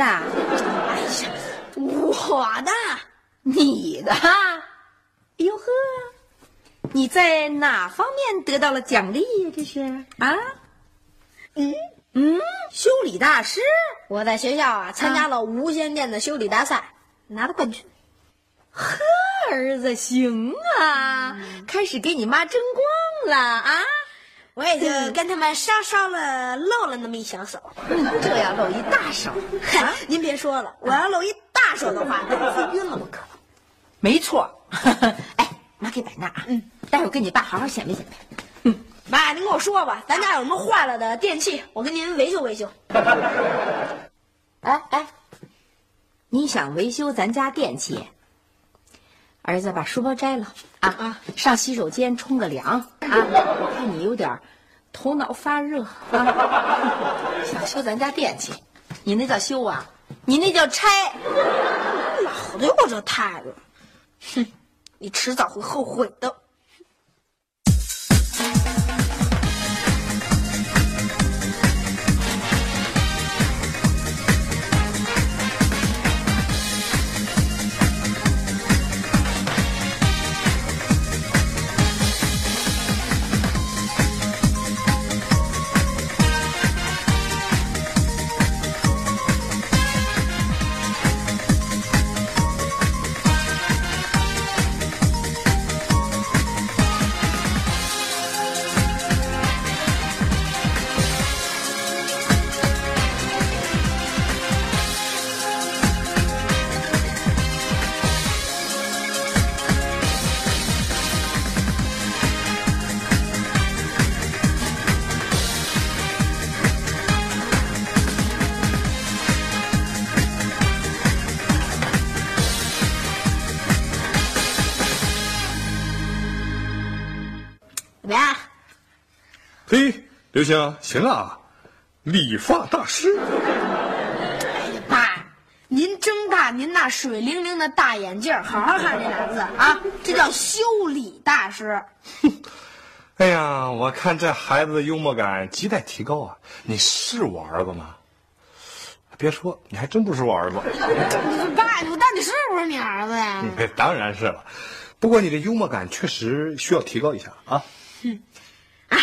的，哎呀，我的。你的。哎呦呵，你在哪方面得到了奖励呀？这是啊？嗯，嗯，修理大师。我在学校啊参加了无线电的修理大赛，拿了冠军。呵，儿子行啊，开始给你妈争光了啊！我也就跟他们稍稍的露了那么一小手。这要露一大手，嗨，您别说了，我要露一大手的话，那非晕了不可。没错。哎，妈给摆那啊，嗯，待会儿跟你爸好好显摆显摆。嗯妈，您跟我说吧，咱家有什么坏了的电器，我跟您维修维修。哎哎，你想维修咱家电器？儿子把书包摘了啊啊，上洗手间冲个凉啊！我看你有点头脑发热啊，想修咱家电器，你那叫修啊？你那叫拆！老子有这态度，哼，你迟早会后悔的。刘星，行啊，理发大师。爸，您睁大您那水灵灵的大眼镜，好好看这俩字啊！这叫修理大师。哎呀，我看这孩子的幽默感亟待提高啊！你是我儿子吗？别说，你还真不是我儿子。爸，我到底是不是你儿子呀？嗯当然是了，不过你的幽默感确实需要提高一下啊。哼哎，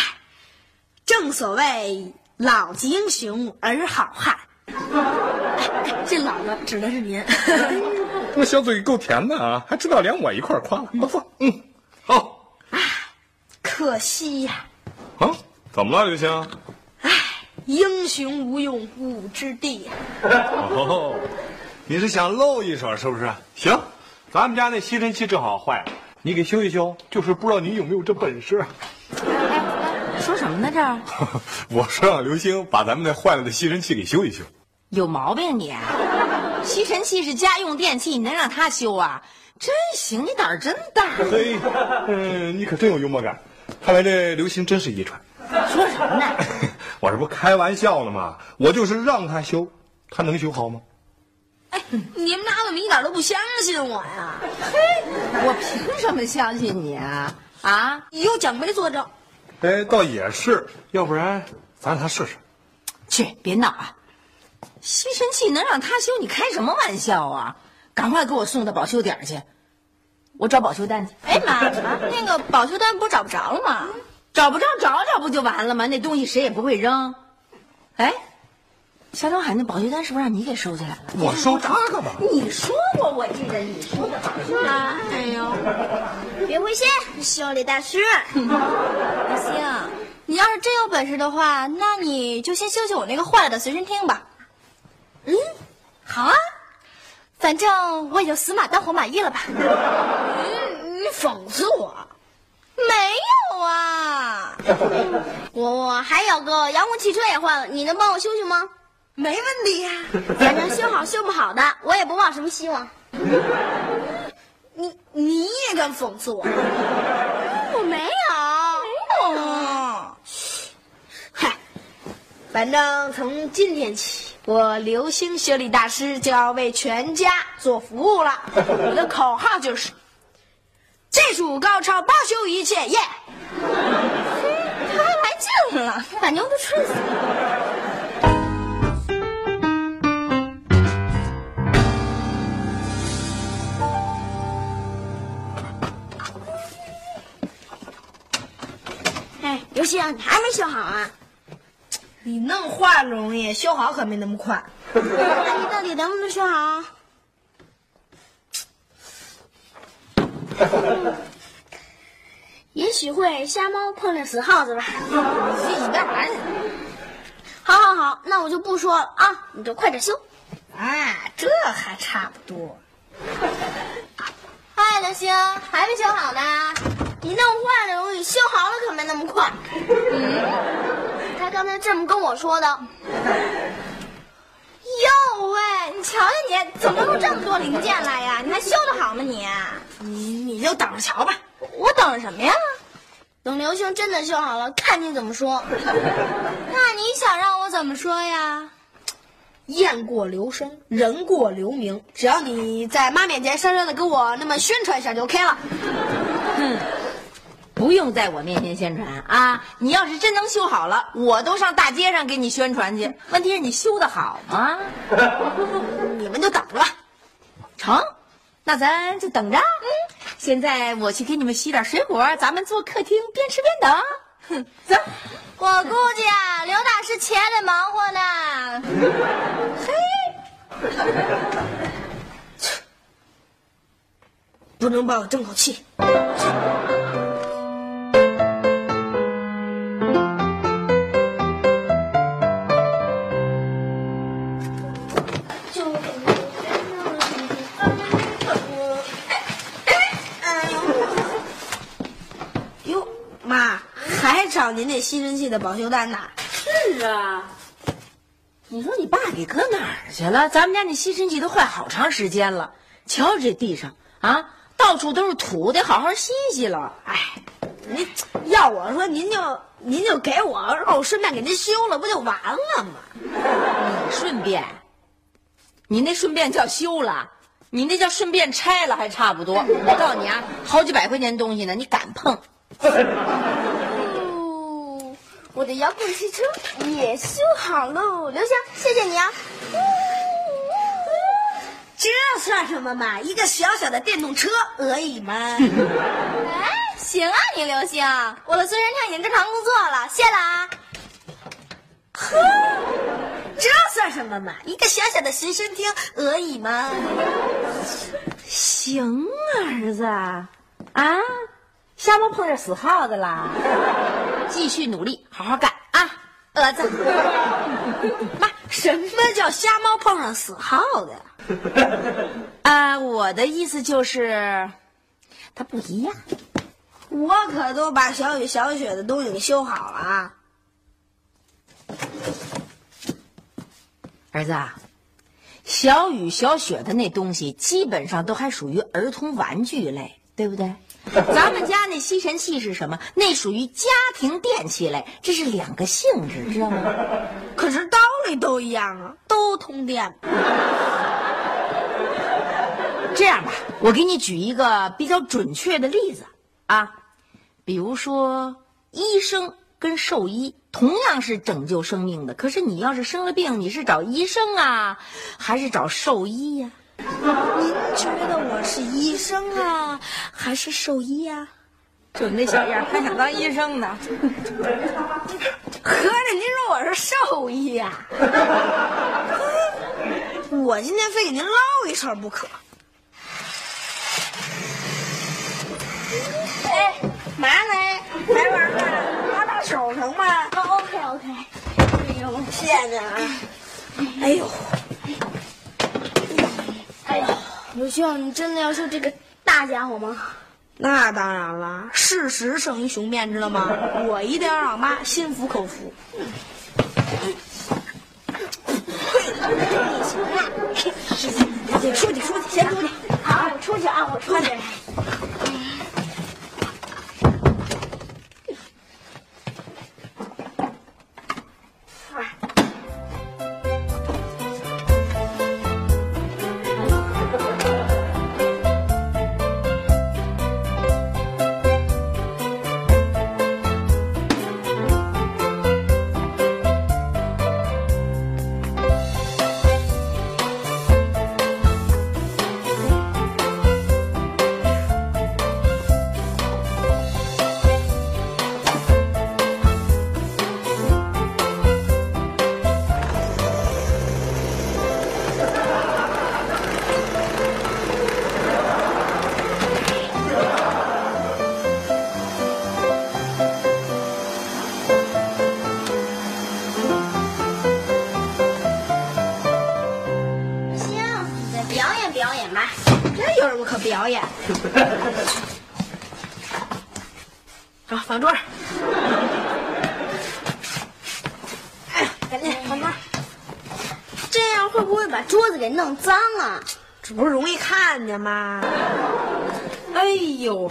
正所谓老子英雄儿好汉。哎这老子指的是您。这小嘴够甜的啊，还知道连我一块儿夸了。不错，嗯，好可惜呀、啊，怎么了，刘星？哎，英雄无用武之地呀、哦，你是想露一手是不是？行，咱们家那吸尘器正好坏了，你给修一修。就是不知道你有没有这本事。说什么呢？这儿 我说让刘星把咱们那坏了的吸尘器给修一修。有毛病你！吸尘器是家用电器，你能让他修啊？真行，你胆儿真大。嘿，嗯，你可真有幽默感，看来这刘星真是遗传。说什么呢？我这不开玩笑呢吗？我就是让他修，他能修好吗？哎，你们俩怎么一点都不相信我呀？嘿我凭什么相信你啊？啊？有奖杯作证。哎，倒也是，要不然咱让他试试。去，别闹啊！吸尘器能让他修，你开什么玩笑啊？赶快给我送到保修点儿去，我找保修单去。哎妈，那个保修单不是找不着了吗？找不着找找不就完了吗？那东西谁也不会扔。哎，夏东海那保修单是不是让你给收起来了？我收他干嘛。你说过，我记得你说的。哎呦，别灰心，修理大师。行，你要是真有本事的话，那你就先修修我那个坏了的随身听吧。嗯，好啊，反正我也就死马当活马医了吧。你你讽刺我？没有啊，我我还有个遥控汽车也坏了，你能帮我修修吗？没问题呀、反正修好修不好的，我也不抱什么希望。你你也敢讽刺我？我没有，没有。嗨，反正从今天起，我流星修理大师就要为全家做服务了。我的口号就是：技术高超，包修一切，耶！他还来劲了，把牛都吹死了。刘星，你还没修好啊？你弄坏了容易，修好可没那么快。那你到底能不能修好啊？也许会瞎猫碰上死耗子吧。你干嘛去？好好好，那我就不说了啊，你就快点修。哎，这还差不多。嗨，刘星，还没修好呢。你弄坏了容易，修好了可没那么快。他刚才这么跟我说的。哟喂，你瞧瞧你，怎么弄出这么多零件来呀？你还修得好吗你？你你就等着瞧吧，我等着什么呀？等刘星真的修好了，看你怎么说。那你想让我怎么说呀？雁过留声，人过留名。只要你在妈面前悄悄的给我那么宣传一下就 OK 了。不用在我面前宣传啊！你要是真能修好了，我都上大街上给你宣传去。问题是你修的好吗？你们就等着吧。成，那咱就等着。现在我去给你们洗点水果，咱们坐客厅边吃边等。哼，走。我估计啊，刘大师钱得忙活呢。嘿 不能把我争口气。妈，还找您那吸尘器的保修单呢？是啊，你说你爸给搁哪儿去了？咱们家那吸尘器都坏好长时间了，瞧这地上啊，到处都是土，得好好吸吸了。哎，您要我说，您就您就给我，让我顺便给您修了，不就完了吗？你顺便，你那顺便叫修了，你那叫顺便拆了，还差不多。我告诉你啊，好几百块钱东西呢，你敢碰？哦，我的遥控汽车也修好喽，刘星，谢谢你啊。这算什么嘛？一个小小的电动车而已嘛。哎，行啊，你刘星，我的随身听已经正常工作了，谢了啊。呵，这算什么嘛？一个小小的随身听而已嘛。行啊，儿子，啊，瞎猫碰上死耗子啦！继续努力，好好干啊，儿子。妈，什么叫瞎猫碰上死耗子呀？啊，我的意思就是，它不一样。我可都把小雨、小雪的东西给修好了啊。儿子啊，小雨、小雪的那东西基本上都还属于儿童玩具类，对不对？咱们家那吸尘器是什么？那属于家庭电器类，这是两个性质，知道吗？可是道理都一样啊，都通电。这样吧，我给你举一个比较准确的例子啊，比如说医生跟兽医同样是拯救生命的，可是你要是生了病，你是找医生啊，还是找兽医呀、您觉得我是医生啊，还是兽医啊？就你那小样，还想当医生呢？合着您说我是兽医呀、我今天非给您捞一手不可。哎，嘛嘞？还玩呢？拉大手成吗？哦，OK OK。哎呦，谢谢啊！哎呦，哎呦，刘秀，你真的要说这个大家伙吗？那当然了，事实胜于雄辩，知道吗？我一定要让妈心服口服。出去，出去，先出去。好，我出去啊，我出去。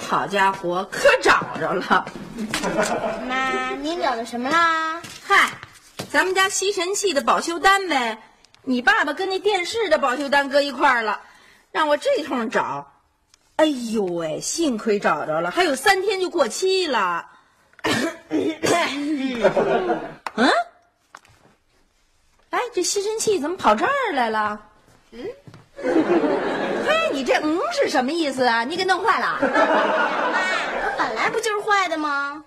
好家伙，可找着了！妈，您找到什么啦？嗨，咱们家吸尘器的保修单呗。你爸爸跟那电视的保修单搁一块儿了，让我这通找。哎呦喂，幸亏找着了，还有三天就过期了。嗯？哎，这吸尘器怎么跑这儿来了？嗯？嘿，你这嗯是什么意思啊？你给弄坏了？妈，它本来不就是坏的吗？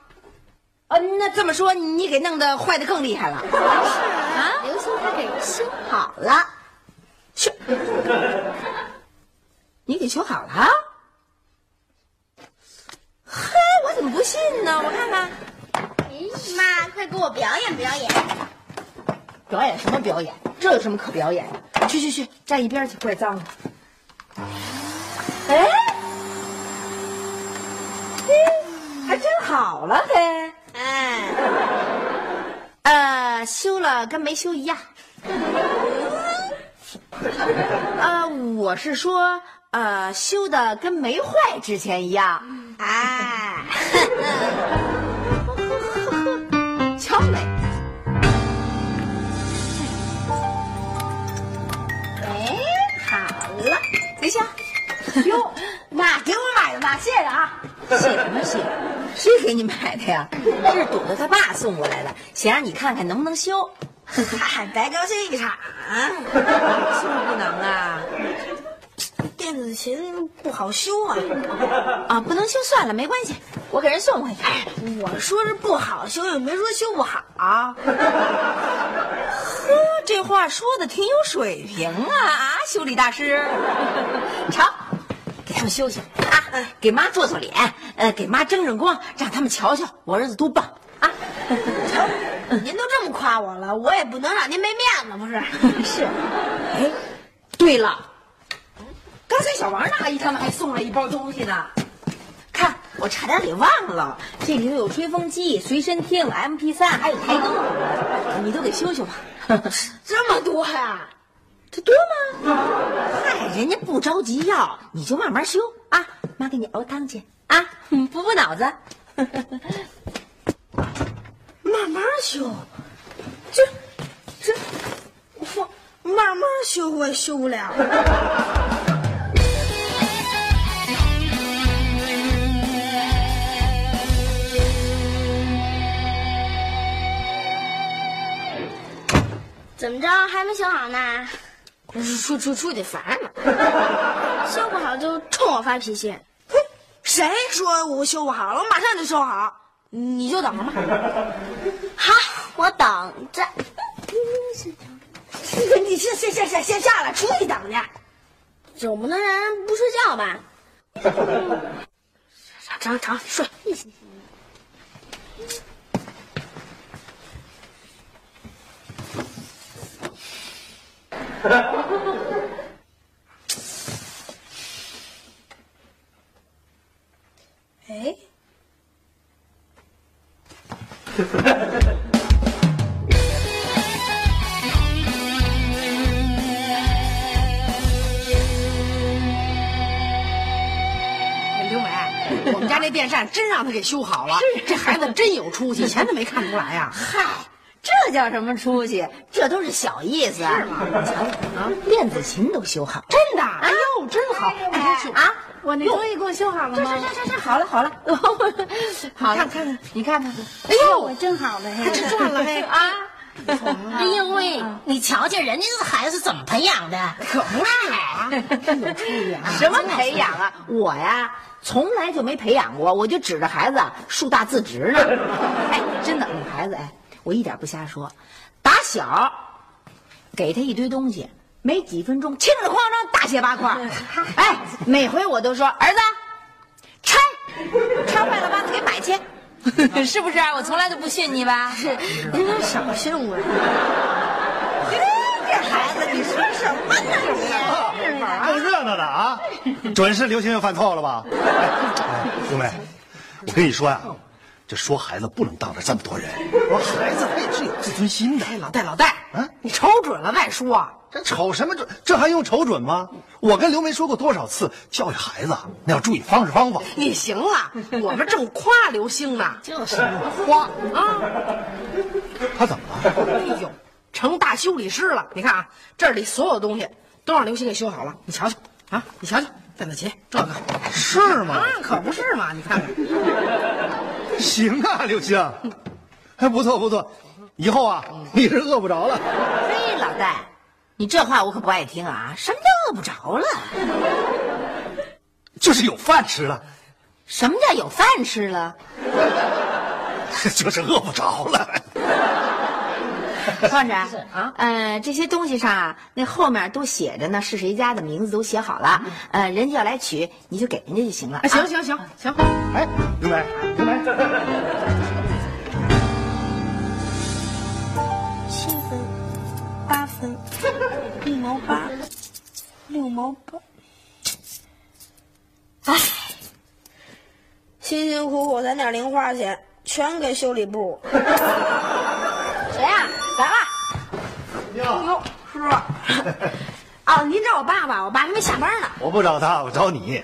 啊，那这么说，你给弄得坏的更厉害了。是啊，刘星他给修好了。修？你给修好了？嘿，我怎么不信呢？我看看。咦，妈，快给我表演表演。表演什么表演？这有什么可表演的？去去去，站一边去，怪脏的。哎，嘿，还真好了，嘿。哎，呃，修了跟没修一样。呃，我是说，呃，修的跟没坏之前一样。哎，瞧没？哟，妈，给我买的，妈，谢谢啊。谢什么谢？谁给你买的呀？这是朵朵他爸送过来的，想让你看看能不能修。嗨，白高兴一场。修不能啊！电子琴不好修啊。啊，不能修算了，没关系，我给人送回去。我说是不好修，又没说修不好。呵，这话说的挺有水平啊啊，修理大师。瞧，给他们休息啊，给妈做做脸，呃，给妈争争光，让他们瞧瞧我儿子多棒啊！瞧您都这么夸我了，我也不能让您没面子，不是？是。哎，对了，刚才小王阿姨他们还送了一包东西呢。看，我差点给忘了，这里头有吹风机、随身听、M P 三，还有台灯，你都给修修吧。这么多呀？这多吗？嗨，人家不着急要，你就慢慢修啊。妈给你熬汤去啊，补补脑子。慢慢修，这这我慢慢修我也修不了。怎么着还没修好呢？出出出去烦了，修不好就冲我发脾气。谁说我修不好了？我马上就修好，你就等着吧。好，我等着。你先先先先先下来，出去等去。总不能让人不睡觉吧？成成睡。哎，刘美，我们家这电扇真让他给修好了，这孩子真有出息，以前都没看出来呀。嗨，这叫什么出息？这都是小意思。是吗？你瞧瞧啊，电子琴都修好，真的？哎呦，真好！啊！我那东西给我修好了这吗？这这这好了好了，好了，看看看，你看看，哎呦，我真好了，还真赚了嘿！啊，哎呦喂，你瞧瞧人家这孩子怎么培养的？可不是啊，真有出息啊！什么培养啊？我呀，从来就没培养过，我就指着孩子啊树大自直呢。哎，真的，女孩子哎，我一点不瞎说，打小给他一堆东西，没几分钟，轻着哐当大卸八块。哎，每回我都说儿子拆，拆坏了把它给买去。是不是啊？我从来都不训你吧？您可少训我。这孩子，你说什么呢你够热闹的啊！准是刘星又犯错了吧？哎，兄妹，我跟你说呀，这说孩子不能当着这么多人，我孩子他也是有自尊心的。哎，老戴老戴，啊你瞅准了再说。这瞅什么准？这还用瞅准吗？我跟刘梅说过多少次，教育孩子啊那要注意方式方法。你行了，我们正夸刘星呢。就是夸啊！他怎么了？哎呦，成大修理师了！你看啊，这里所有东西都让刘星给修好了，你瞧瞧啊，你瞧瞧，邓子琴这个是吗啊？，可不是嘛！你看看，行啊，刘星，还不错不错，以后啊你是饿不着了。嘿，老戴，你这话我可不爱听啊！什么叫饿不着了？就是有饭吃了，什么叫有饭吃了？就是饿不着了。放着啊，呃，这些东西上啊，那后面都写着呢，是谁家的名字都写好了，呃，人家要来取，你就给人家就行了。啊，行行行行，哎，刘梅，刘梅，七分，八分，一毛八，六毛八。哎，辛辛苦苦攒点零花钱，全给修理部。谁呀、来了。哟，叔叔，哦，您找我爸爸，我爸还没下班呢。我不找他，我找你。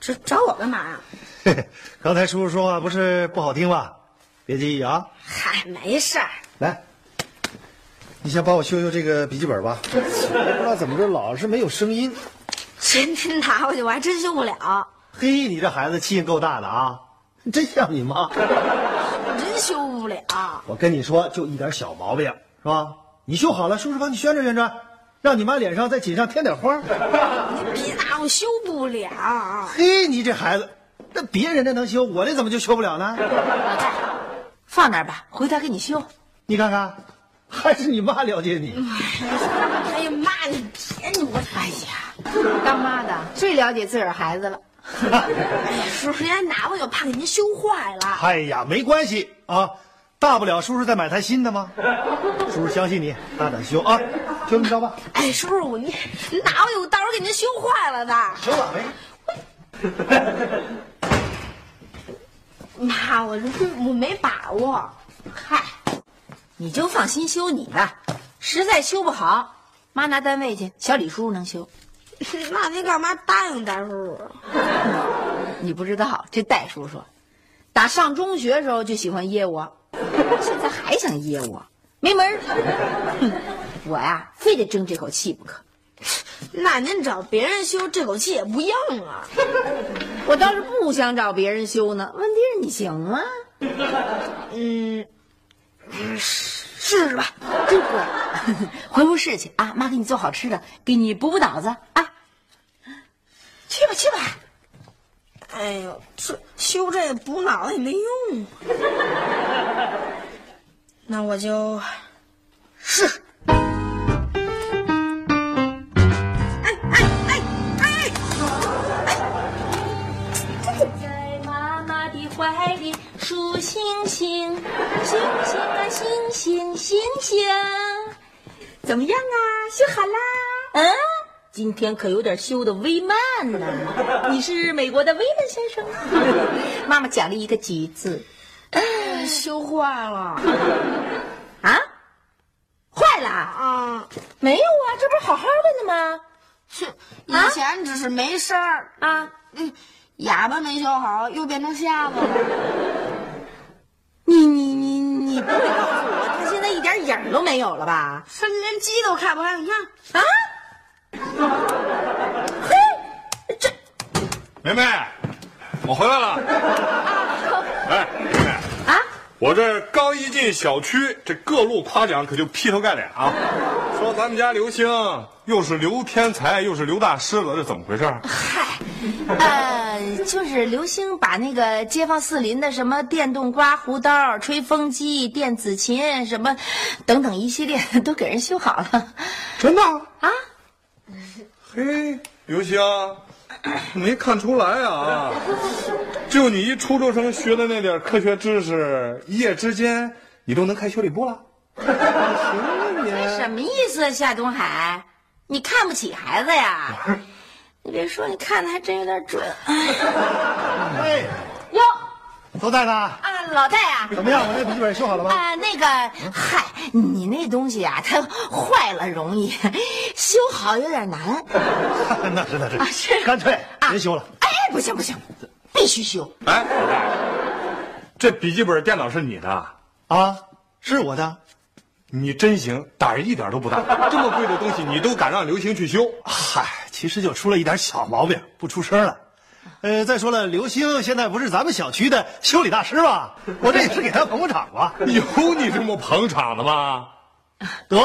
找找我干嘛呀？刚才叔叔说话不是不好听吧？别介意啊。嗨，没事儿。来，你先帮我修修这个笔记本吧。不知道怎么着，老是没有声音。您您拿回去，我还真修不了，嘿，你这孩子气性够大的啊！真像你妈。真修不了。我跟你说，就一点小毛病是吧？你修好了，叔叔帮你宣传宣传，让你妈脸上在锦上添点花。你别拿我修不了。嘿，你这孩子，那别人的能修，我这怎么就修不了呢？老戴，放那儿吧，回头给你修。你看看，还是你妈了解你。哎呀妈，你别你我！哎呀，当妈的最了解自个儿孩子了。哎呀，叔叔，人家拿回去，我怕给您修坏了。哎呀，没关系啊，大不了叔叔再买台新的嘛？叔叔相信你，大胆修啊，就这么着吧。哎，叔叔，我您您拿回去，我到时候给您修坏了的。修了没？妈，我这我没把握。嗨，你就放心修你的，实在修不好，妈拿单位去，小李叔叔能修。那您干嘛答应戴叔叔？你不知道，这戴叔叔，打上中学时候就喜欢噎我，现在还想噎我，没门儿。哼我呀，非得争这口气不可。那您找别人修，这口气也不硬啊。我倒是不想找别人修呢，问题是你行吗？嗯，试试吧。真乖，回屋试去啊！妈给你做好吃的，给你补补脑子啊！去吧去吧，哎呦，这修这补脑子也没用。那我就试试。在妈妈的怀里数星星，星星啊星星星星，怎么样啊？修好啦？嗯，今天可有点修的微慢呢。你是美国的威曼先生？妈妈奖励一个橘子。修坏了啊？坏了？啊！没有啊，这不是好好的呢吗？是以前只是没声儿啊，嗯，哑巴没修好，又变成瞎子了。你你你你不会告诉我，他现在一点影儿都没有了吧？他连鸡都看不开，你看啊？嘿，这梅梅，我回来了。哎，梅梅啊，我这刚一进小区，这各路夸奖可就劈头盖脸啊，说咱们家刘星又是刘天才又是刘大师了，这怎么回事？嗨，呃，就是刘星把那个街坊四邻的什么电动刮胡刀、吹风机、电子琴什么等等一系列 都给人修好了。真的刘星，没看出来啊！就你一初中生学的那点科学知识，一夜之间你都能开修理部了？行啊你！什么意思，夏东海？你看不起孩子呀？你别说，你看的还真有点准。哎，哟，都在呢。啊，老戴啊，怎么样？我那笔记本修好了吗？啊，那个，嗨，你那东西啊，它坏了容易，修好有点难。那是那是，啊是干脆啊别修了。哎，不行不行，必须修。哎，老戴，这笔记本电脑是你的，啊，是我的。你真行，胆儿一点都不大。这么贵的东西你都敢让刘星去修？嗨，其实就出了一点小毛病，不出声了。呃，再说了，刘星现在不是咱们小区的修理大师吗？我这也是给他捧捧场啊。有你这么捧场的吗？得，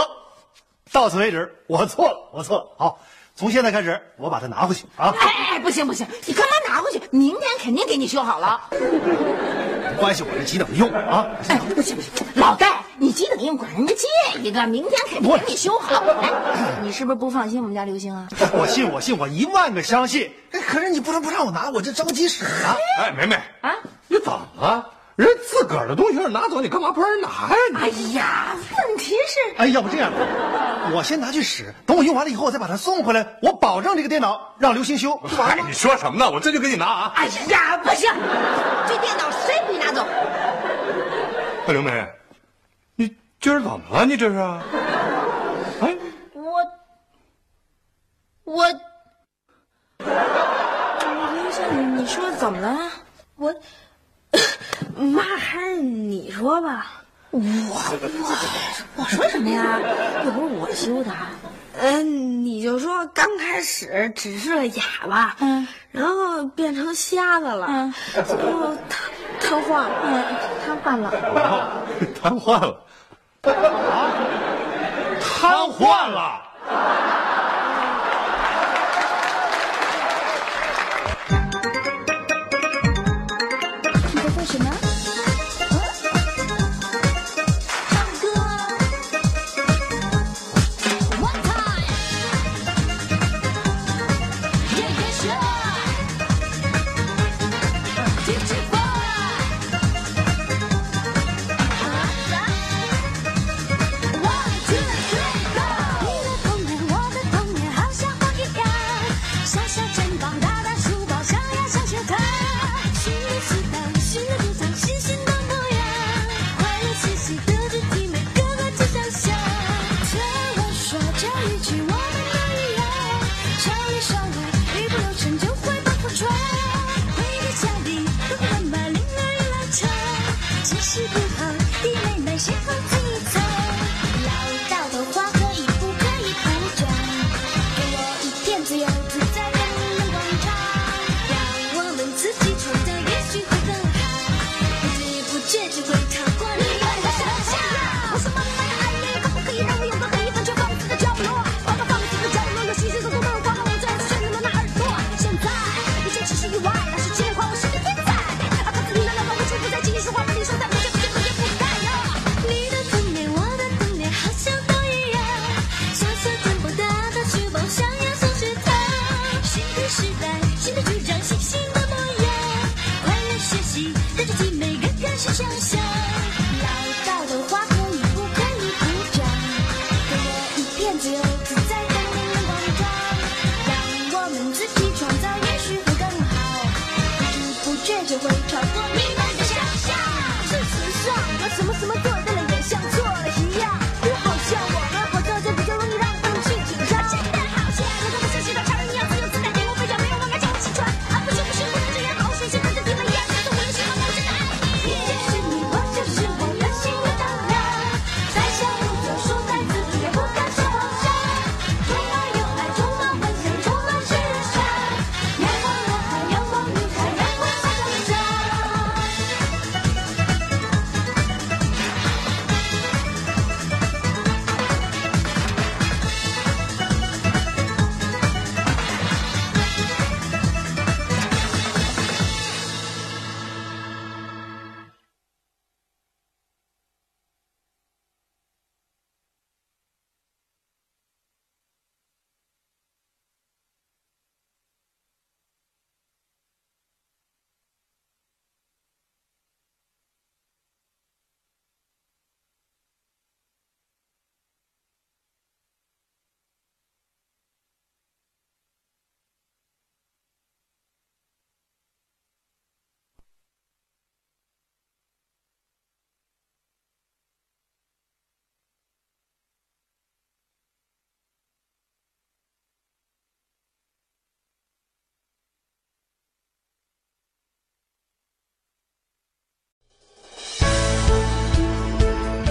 到此为止，我错了，我错了。好，从现在开始，我把它拿回去啊。哎哎，不行不行，你干嘛拿回去？明天肯定给你修好了。没关系，我这急等用啊。哎，不行不行，老戴，你急等用管人家借一个，明天肯定给你修好。哎，你是不是不放心我们家刘星啊？我信，我信，我一万个相信。哎，可是你不能不让我拿，我这着急使啊。哎，梅梅啊，你怎么了？人自个儿的东西拿走，你干嘛不让人拿呀？哎呀，问题是，哎，要不这样，我先拿去使，等我用完了以后，我再把它送回来。我保证这个电脑让刘星修，就完了吗？你说什么呢？我这就给你拿啊！哎呀，不行，这电脑谁也不许拿走。哎，刘梅，你今儿怎么了？你这是？哎，我，我，刘星，你说怎么了？我，妈还是你说吧。我我我说什么呀？又不是我修的。嗯，你就说刚开始只是个哑巴，嗯，然后变成瞎子了，嗯，最后瘫瘫痪了，嗯，瘫痪了。哦，瘫痪了，啊，瘫痪了。